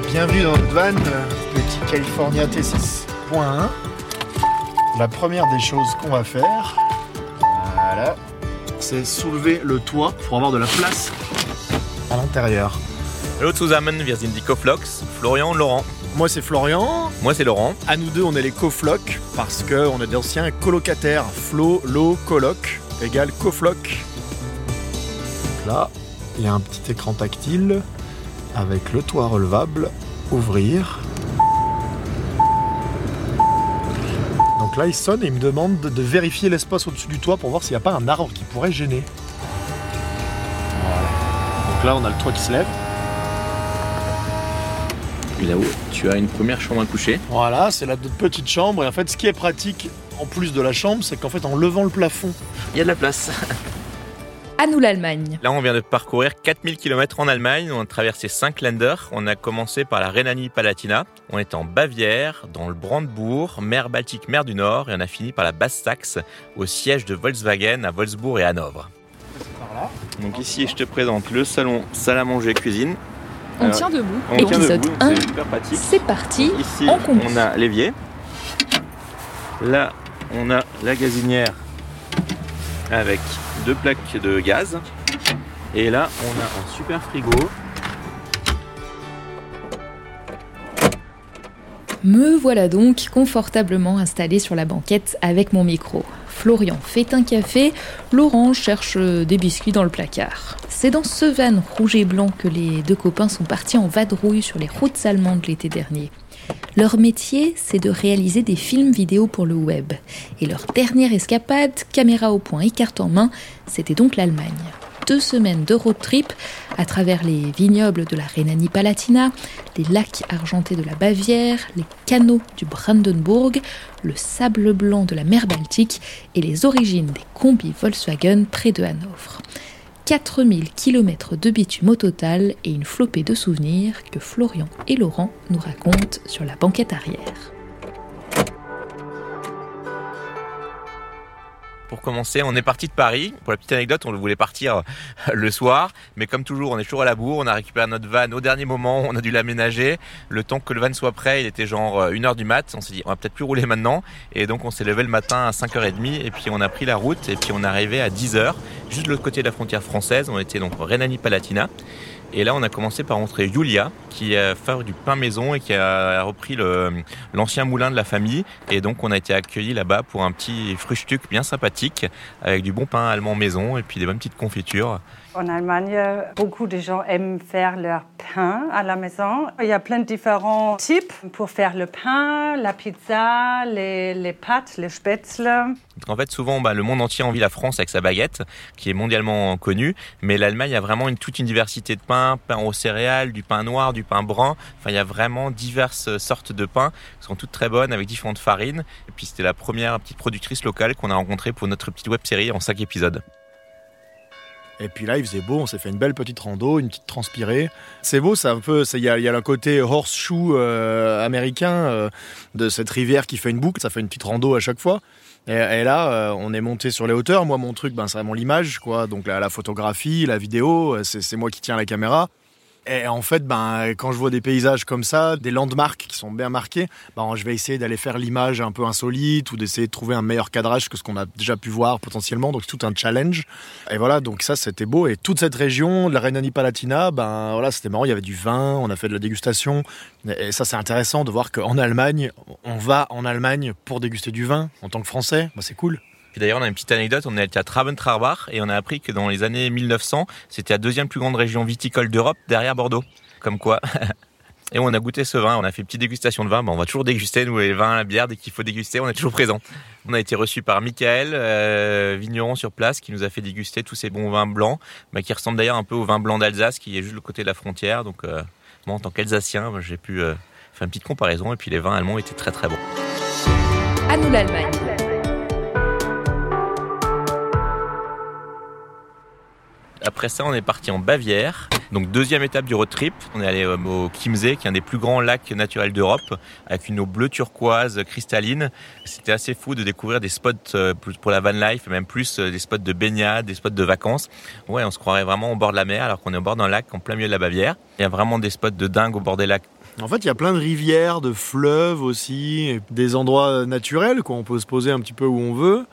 Bienvenue dans notre van, petit California T6.1. La première des choses qu'on va faire, voilà, c'est soulever le toit pour avoir de la place à l'intérieur. Hallo zusammen, wir sind die Koflox, Florian und Laurent. Moi c'est Florian, Moi c'est Laurent. à nous deux on est les coflocs parce qu'on est d'anciens colocataires. Flo, lo, coloc égale cofloc. Donc là, il y a un petit écran tactile avec le toit relevable. Ouvrir. Donc là, il sonne et il me demande de, vérifier l'espace au-dessus du toit pour voir s'il n'y a pas un arbre qui pourrait gêner. Voilà. Donc là, on a le toit qui se lève. Et là-haut, tu as une première chambre à coucher. Voilà, c'est la petite chambre. Et en fait, ce qui est pratique, en plus de la chambre, c'est qu'en fait, en levant le plafond, Il y a de la place. À nous l'Allemagne. Là, on vient de parcourir 4000 km en Allemagne. On a traversé 5 Länder. On a commencé par la Rhénanie-Palatinat. On est en Bavière, dans le Brandebourg, mer Baltique, mer du Nord. Et on a fini par la Basse-Saxe, au siège de Volkswagen à Wolfsburg et Hanovre. Donc ici, je te présente le salon salle à manger cuisine. On Alors, tient debout. On tient Épisode debout, 1. c'est parti. Ici, combi. on a l'évier. Là, on a la gazinière avec deux plaques de gaz. Et là, on a un super frigo. Me voilà donc confortablement installé sur la banquette avec mon micro. Florian fait un café, Laurent cherche des biscuits dans le placard. C'est dans ce van rouge et blanc que les deux copains sont partis en vadrouille sur les routes allemandes l'été dernier. Leur métier, c'est de réaliser des films vidéo pour le web. Et leur dernière escapade, caméra au point et carte en main, c'était donc l'Allemagne. Deux semaines de road trip à travers les vignobles de la Rhénanie-Palatinat, les lacs argentés de la Bavière, les canaux du Brandenburg, le sable blanc de la mer Baltique et les origines des combis Volkswagen près de Hanovre. 4000 km de bitume au total et une flopée de souvenirs que Florian et Laurent nous racontent sur la banquette arrière. Pour commencer, on est parti de Paris. Pour la petite anecdote, on voulait partir euh, le soir, mais comme toujours, on est toujours à la bourre. On a récupéré notre van au dernier moment, on a dû l'aménager. Le temps que le van soit prêt, il était genre 1h du mat. On s'est dit, on va peut-être plus rouler maintenant. Et donc, on s'est levé le matin à 5h30 et puis on a pris la route et puis on est arrivé à 10h, juste de l'autre côté de la frontière française. On était donc Rhénanie-Palatinat. Et là, on a commencé par rencontrer Julia, qui a fait du pain maison et qui a repris l'ancien moulin de la famille. Et donc, on a été accueillis là-bas pour un petit frühstück bien sympathique, avec du bon pain allemand maison et puis des bonnes petites confitures. En Allemagne, beaucoup de gens aiment faire leur pain à la maison. Il y a plein de différents types pour faire le pain, la pizza, les, pâtes, les spätzle. Qu'en fait, souvent, bah, le monde entier envie la France avec sa baguette, qui est mondialement connue. Mais l'Allemagne a vraiment une, toute une diversité de pains, pain aux céréales, du pain noir, du pain brun. Enfin, il y a vraiment diverses sortes de pains qui sont toutes très bonnes avec différentes farines. Et puis, c'était la première petite productrice locale qu'on a rencontrée pour notre petite web série en cinq épisodes. Et puis là, il faisait beau, on s'est fait une belle petite rando, une petite transpirée. C'est beau, c'est un peu, il y a, y a le côté horseshoe euh, américain euh, de cette rivière qui fait une boucle, ça fait une petite rando à chaque fois. Et, là, euh, on est monté sur les hauteurs. Moi, mon truc, ben, c'est vraiment l'image, quoi. Donc la, la photographie, la vidéo, euh, c'est moi qui tiens la caméra. Et en fait, ben, quand je vois des paysages comme ça, des landmarks qui sont bien marqués, ben, je vais essayer d'aller faire l'image un peu insolite ou d'essayer de trouver un meilleur cadrage que ce qu'on a déjà pu voir potentiellement. Donc, c'est tout un challenge. Et voilà, donc ça, c'était beau. Et toute cette région de la Rhénanie-Palatinat, ben, voilà, c'était marrant. Il y avait du vin, on a fait de la dégustation. Et ça, c'est intéressant de voir qu'en Allemagne, on va en Allemagne pour déguster du vin en tant que Français. C'est cool. Puis d'ailleurs, on a une petite anecdote, on est à Traben-Trarbach et on a appris que dans les années 1900, c'était la deuxième plus grande région viticole d'Europe derrière Bordeaux. Comme quoi. Et on a goûté ce vin, on a fait une petite dégustation de vin. Bon, on va toujours déguster, nous, les vins, la bière, dès qu'il faut déguster, on est toujours présent. On a été reçu par Michael, euh, vigneron sur place, qui nous a fait déguster tous ces bons vins blancs, bah, qui ressemblent d'ailleurs un peu au vin blanc d'Alsace, qui est juste le côté de la frontière. Donc, euh, moi, en tant qu'Alsacien, bah, j'ai pu euh, faire une petite comparaison. Et puis, les vins allemands étaient très très bons. À nous l'Allemagne. Après ça, on est parti en Bavière. Donc deuxième étape du road trip, on est allé euh, au Chiemsee, qui est un des plus grands lacs naturels d'Europe, avec une eau bleu turquoise cristalline. C'était assez fou de découvrir des spots euh, pour la van life, même plus euh, des spots de baignade, des spots de vacances. Ouais, on se croirait vraiment au bord de la mer, alors qu'on est au bord d'un lac en plein milieu de la Bavière. Il y a vraiment des spots de dingue au bord des lacs En fait, il y a plein de rivières, de fleuves aussi, des endroits naturels, quoi. On peut se poser un petit peu où on veut.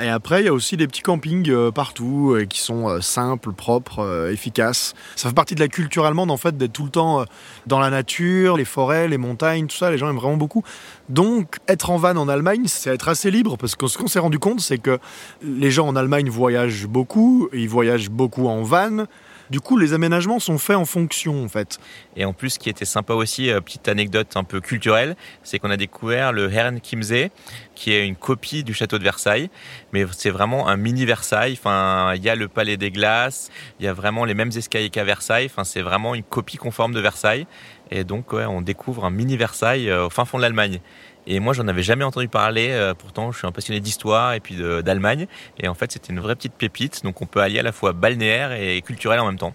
Et après, il y a aussi des petits campings euh, partout euh, qui sont euh, simples, propres, efficaces. Ça fait partie de la culture allemande en fait d'être tout le temps dans la nature, les forêts, les montagnes, tout ça. Les gens aiment vraiment beaucoup. Donc, être en van en Allemagne, c'est être assez libre parce que ce qu'on s'est rendu compte, c'est que les gens en Allemagne voyagent beaucoup, ils voyagent beaucoup en van. Du coup, les aménagements sont faits en fonction, en fait. Et en plus, ce qui était sympa aussi, euh, petite anecdote un peu culturelle, c'est qu'on a découvert le Herren qui est une copie du château de Versailles, mais c'est vraiment un mini Versailles. Il y a le palais des glaces, il y a vraiment les mêmes escaliers qu'à Versailles. Enfin, c'est vraiment une copie conforme de Versailles. Et donc, on découvre un mini Versailles euh, au fin fond de l'Allemagne. Et moi, j'en avais jamais entendu parler. Euh, pourtant, je suis un passionné d'histoire et puis d'Allemagne. Et en fait, c'était une vraie petite pépite. Donc, on peut allier à la fois balnéaire et culturel en même temps.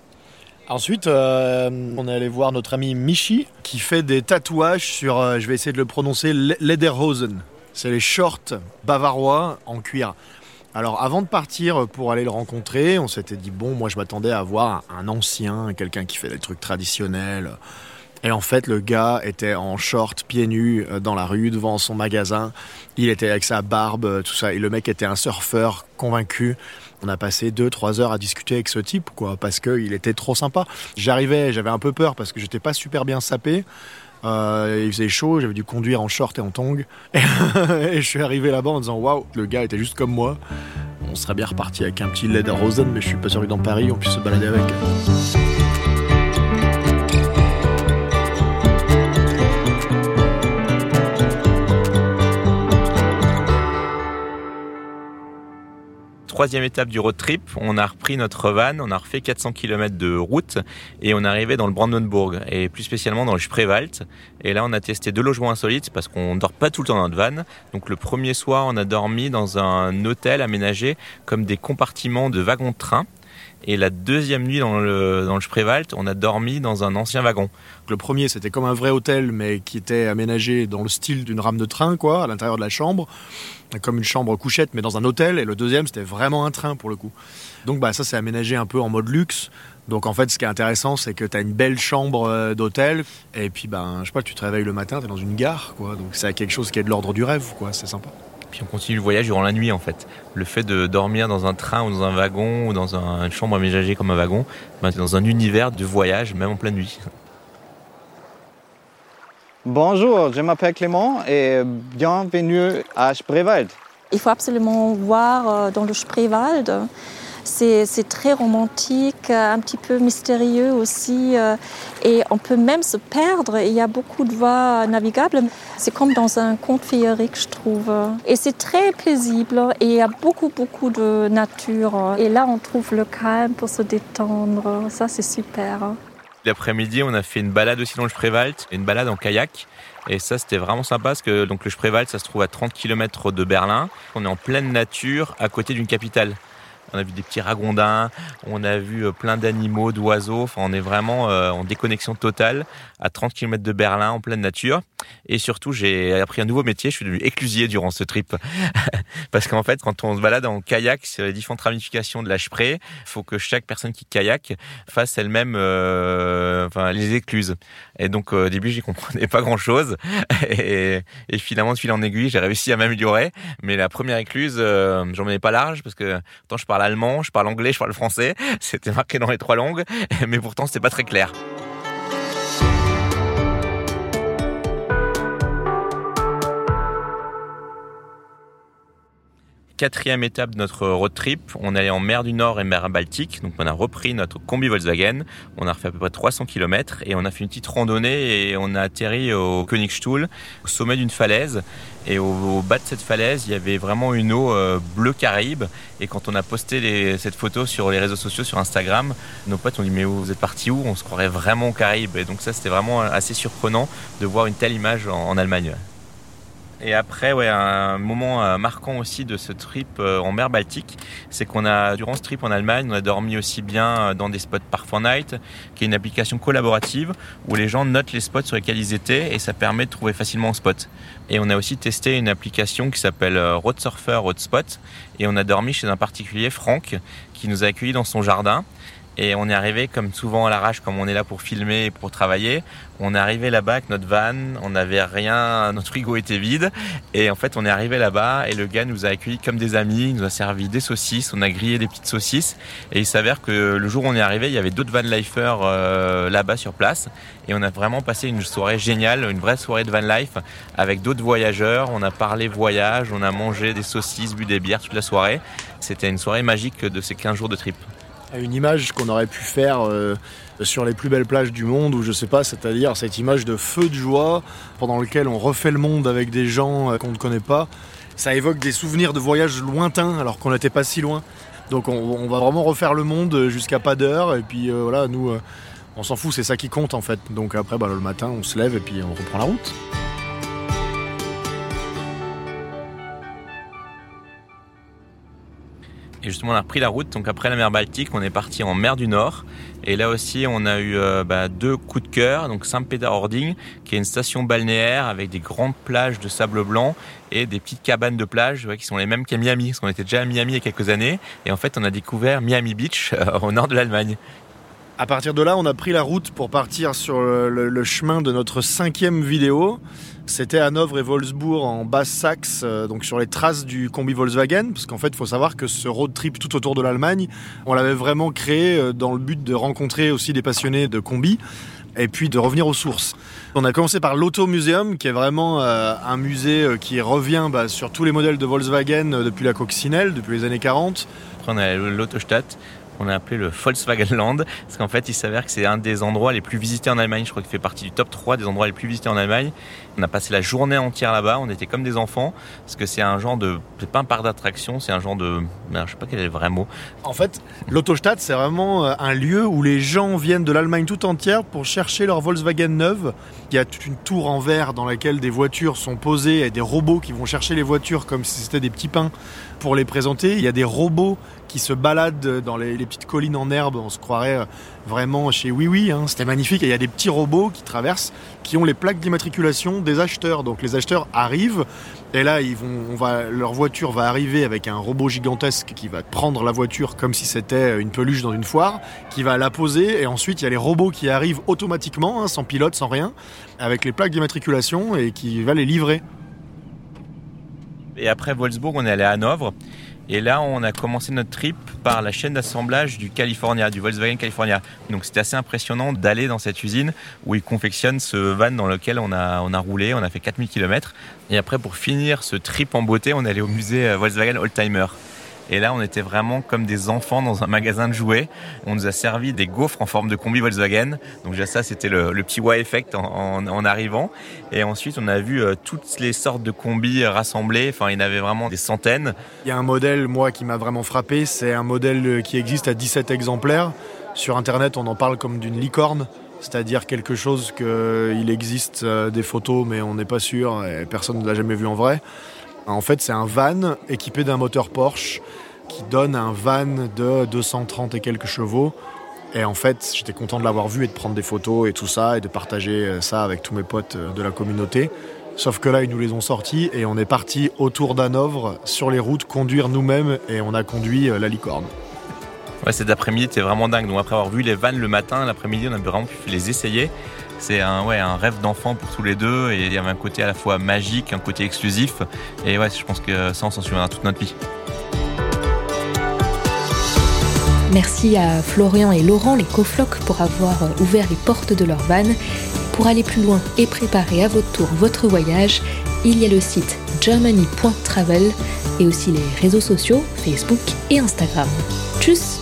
Ensuite, euh, on est allé voir notre ami Michi qui fait des tatouages sur, je vais essayer de le prononcer, Lederhosen. C'est les shorts bavarois en cuir. Alors avant de partir pour aller le rencontrer, on s'était dit bon, moi je m'attendais à voir un ancien, quelqu'un qui fait des trucs traditionnels, et en fait, le gars était en short, pieds nus, euh, dans la rue, devant son magasin. Il était avec sa barbe, euh, tout ça. Et le mec était un surfeur convaincu. On a passé deux, trois heures à discuter avec ce type, quoi, parce qu'il était trop sympa. J'arrivais, j'avais un peu peur parce que j'étais pas super bien sapé. Euh, il faisait chaud, j'avais dû conduire en short et en tongs. Et, je suis arrivé là-bas en disant waouh, le gars était juste comme moi. On serait bien reparti avec un petit Lederhosen, mais je suis pas sûr que dans Paris on puisse se balader avec. Troisième étape du road trip, on a repris notre van, on a refait 400 km de route et on est arrivé dans le Brandenburg et plus spécialement dans le Spreewald. Et là, on a testé deux logements insolites parce qu'on dort pas tout le temps dans notre van. Donc le premier soir, on a dormi dans un hôtel aménagé comme des compartiments de wagons de train. Et la deuxième nuit dans le, dans le on a dormi dans un ancien wagon. Le premier, c'était comme un vrai hôtel, mais qui était aménagé dans le style d'une rame de train, quoi, à l'intérieur de la chambre comme une chambre couchette, mais dans un hôtel. Et le deuxième, c'était vraiment un train pour le coup. Donc bah, ça, c'est aménagé un peu en mode luxe. Donc en fait, ce qui est intéressant, c'est que tu as une belle chambre euh, d'hôtel. Et puis, ben, je sais pas, tu te réveilles le matin, tu es dans une gare. Quoi. Donc c'est quelque chose qui est de l'ordre du rêve. quoi. C'est sympa. Puis on continue le voyage durant la nuit en fait. Le fait de dormir dans un train ou dans un wagon ou dans une chambre aménagée comme un wagon, ben, es dans un univers de voyage, même en pleine nuit. Bonjour, je m'appelle Clément et bienvenue à Spreewald. Il faut absolument voir euh, dans le Spreewald. C'est très romantique, un petit peu mystérieux aussi. Euh, et on peut même se perdre. Il y a beaucoup de voies navigables. C'est comme dans un conte féerique, je trouve. Et c'est très paisible. Et il y a beaucoup, beaucoup de nature. Et là, on trouve le calme pour se détendre. Ça, c'est super. L'après-midi, on a fait une balade aussi dans le Spreewald, une balade en kayak. Et ça, c'était vraiment sympa parce que donc le Spreewald, ça se trouve à 30 km de Berlin. On est en pleine nature, à côté d'une capitale. On a vu des petits ragondins, on a vu euh, plein d'animaux, d'oiseaux. Enfin, on est vraiment euh, en déconnexion totale à 30 km de Berlin, en pleine nature. Et surtout, j'ai appris un nouveau métier. Je suis devenu éclusier durant ce trip. Parce qu'en fait, quand on se balade en kayak sur les différentes ramifications de la Spree, il faut que chaque personne qui kayak fasse elle-même euh, enfin, les écluses. Et donc, au début, j'y comprenais pas grand-chose. Et, finalement, de fil en aiguille, j'ai réussi à m'améliorer. Mais la première écluse, j'en menais pas large parce que tant je parle allemand, je parle anglais, je parle français. C'était marqué dans les trois langues, mais pourtant c'était pas très clair. Quatrième étape de notre road trip, on allait en mer du Nord et mer Baltique. Donc on a repris notre combi Volkswagen. On a refait à peu près 300 km et on a fait une petite randonnée et on a atterri au Königstuhl, au sommet d'une falaise. Et au, bas de cette falaise, il y avait vraiment une eau euh, bleu Caraïbe. Et quand on a posté cette photo sur les réseaux sociaux, sur Instagram, nos potes ont dit mais vous êtes parti où? On se croirait vraiment au Caraïbe. Et donc ça, c'était vraiment assez surprenant de voir une telle image en Allemagne. Et après, ouais, un moment euh, marquant aussi de ce trip euh, en mer Baltique, c'est qu'on a, durant ce trip en Allemagne, on a dormi aussi bien euh, dans des spots Parfour Night, qui est une application collaborative où les gens notent les spots sur lesquels ils étaient et ça permet de trouver facilement un spot. Et on a aussi testé une application qui s'appelle Road Surfer Road Spot et on a dormi chez un particulier, Franck, qui nous a accueillis dans son jardin Et on est arrivé comme souvent à l'arrache, comme on est là pour filmer et pour travailler. On est arrivé là-bas avec notre van, on n'avait rien, notre frigo était vide. Et en fait, on est arrivé là-bas et le gars nous a accueillis comme des amis, il nous a servi des saucisses, on a grillé des petites saucisses. Et il s'avère que le jour où on est arrivé, il y avait d'autres van lifers euh, là-bas sur place. Et on a vraiment passé une soirée géniale, une vraie soirée de van life avec d'autres voyageurs. On a parlé voyage, on a mangé des saucisses, bu des bières toute la soirée. C'était une soirée magique de ces 15 jours de trip une image qu'on aurait pu faire euh, sur les plus belles plages du monde, ou je sais pas, c'est-à-dire cette image de feu de joie pendant lequel on refait le monde avec des gens euh, qu'on ne connaît pas. Ça évoque des souvenirs de voyages lointains alors qu'on n'était pas si loin. Donc on, va vraiment refaire le monde jusqu'à pas d'heure, et puis euh, voilà, nous, on s'en fout, c'est ça qui compte en fait. Donc après, bah, le matin, on se lève et puis on reprend la route. Justement, on a repris la route. Donc après la mer Baltique, on est parti en mer du Nord. Et là aussi, on a eu euh, bah, deux coups de cœur. Donc Saint-Péter-Ording, qui est une station balnéaire avec des grandes plages de sable blanc et des petites cabanes de plage qui sont les mêmes qu'à Miami. Parce qu'on était déjà à Miami il y a quelques années. Et en fait, on a découvert Miami Beach euh, au nord de l'Allemagne. À partir de là, on a pris la route pour partir sur le chemin de notre cinquième vidéo. C'était Hanovre et Wolfsburg en Basse-Saxe, euh, donc sur les traces du combi Volkswagen, parce qu'en fait, il faut savoir que ce road trip tout autour de l'Allemagne, on l'avait vraiment créé euh, dans le but de rencontrer aussi des passionnés de combi et puis de revenir aux sources. On a commencé par l'Auto Museum, qui est vraiment euh, un musée qui revient bah, sur tous les modèles de Volkswagen depuis la coccinelle, depuis les années 40. Après, on a l'Autostadt, on a appelé le Volkswagen Land, parce qu'en fait, il s'avère que c'est un des endroits les plus visités en Allemagne. Je crois qu'il fait partie du top 3 des endroits les plus visités en Allemagne. On a passé la journée entière là-bas, on était comme des enfants, parce que c'est un genre de, c'est pas un parc d'attraction, c'est un genre de, je sais pas quel est le vrai mot. En fait, l'Autostadt, c'est vraiment euh, un lieu où les gens viennent de l'Allemagne tout entière pour chercher leur Volkswagen neuve. Il y a toute une tour en verre dans laquelle des voitures sont posées et des robots qui vont chercher les voitures comme si c'était des petits pains pour les présenter. Il y a des robots qui se baladent dans les, petites collines en herbe. On se croirait euh, vraiment chez Oui Oui. Hein. C'était magnifique. il y a des petits robots qui traversent, qui ont les plaques d'immatriculation des acheteurs. Donc les acheteurs arrivent et là, ils vont, on va, leur voiture va arriver avec un robot gigantesque qui va prendre la voiture comme si c'était une peluche dans une foire, qui va la poser et ensuite il y a les robots qui arrivent automatiquement, hein, sans pilote, sans rien, avec les plaques d'immatriculation et qui va les livrer. Et après Wolfsburg, on est allé à Hanovre. Et là, on a commencé notre trip par la chaîne d'assemblage du California, du Volkswagen California. Donc c'était assez impressionnant d'aller dans cette usine où ils confectionnent ce van dans lequel on a, on a roulé, on a fait 4000 km. Et après, pour finir ce trip en beauté, on est allé au musée Volkswagen Oldtimer. Et là, on était vraiment comme des enfants dans un magasin de jouets. On nous a servi des gaufres en forme de combi Volkswagen. Donc déjà ça, c'était le, petit wow effect en, arrivant. Et ensuite, on a vu euh, toutes les sortes de combis rassemblés. Enfin, il y en avait vraiment des centaines. Il y a un modèle, moi, qui m'a vraiment frappé. C'est un modèle qui existe à 17 exemplaires. Sur Internet, on en parle comme d'une licorne c'est-à-dire quelque chose qu'il existe euh, des photos mais on n'est pas sûr et personne ne l'a jamais vu en vrai. En fait, c'est un van équipé d'un moteur Porsche qui donne un van de 230 et quelques chevaux. Et en fait, j'étais content de l'avoir vu et de prendre des photos et tout ça et de partager euh, ça avec tous mes potes euh, de la communauté. Sauf que là, ils nous les ont sortis et on est parti autour d'Hanovre sur les routes conduire nous-mêmes et on a conduit euh, la licorne. Ouais, cet après-midi était vraiment dingue. Donc après avoir vu les vannes le matin, l'après-midi, on a vraiment pu les essayer. C'est un, ouais, un rêve d'enfant pour tous les deux et il y avait un côté à la fois magique, un côté exclusif. Et ouais, je pense que ça, on s'en souviendra toute notre vie. Merci à Florian et Laurent, les coflocs, pour avoir ouvert les portes de leur van. Pour aller plus loin et préparer à votre tour votre voyage, il y a le site germany.travel et aussi les réseaux sociaux Facebook et Instagram. Tchuss